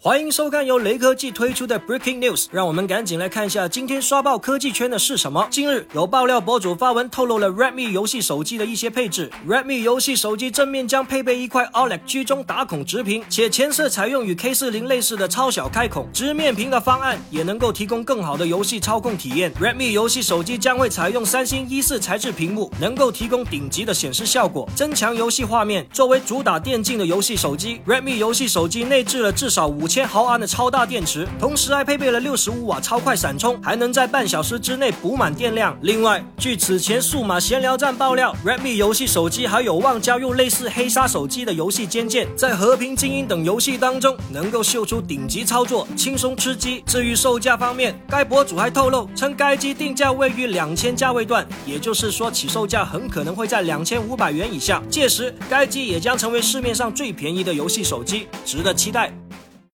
欢迎收看由雷科技推出的 Breaking News，让我们赶紧来看一下今天刷爆科技圈的是什么。近日有爆料博主发文透露了 Redmi 游戏手机的一些配置。Redmi 游戏手机正面将配备一块 OLED 居中打孔直屏，且前摄采用与 K40 类似的超小开孔直面屏的方案，也能够提供更好的游戏操控体验。Redmi 游戏手机将会采用三星 E 四材质屏幕，能够提供顶级的显示效果，增强游戏画面。作为主打电竞的游戏手机，Redmi 游戏手机内置了至少五。千毫安的超大电池，同时还配备了六十五瓦超快闪充，还能在半小时之内补满电量。另外，据此前数码闲聊站爆料，Redmi 游戏手机还有望加入类似黑鲨手机的游戏尖键，在和平精英等游戏当中能够秀出顶级操作，轻松吃鸡。至于售价方面，该博主还透露称该机定价位于两千价位段，也就是说起售价很可能会在两千五百元以下。届时，该机也将成为市面上最便宜的游戏手机，值得期待。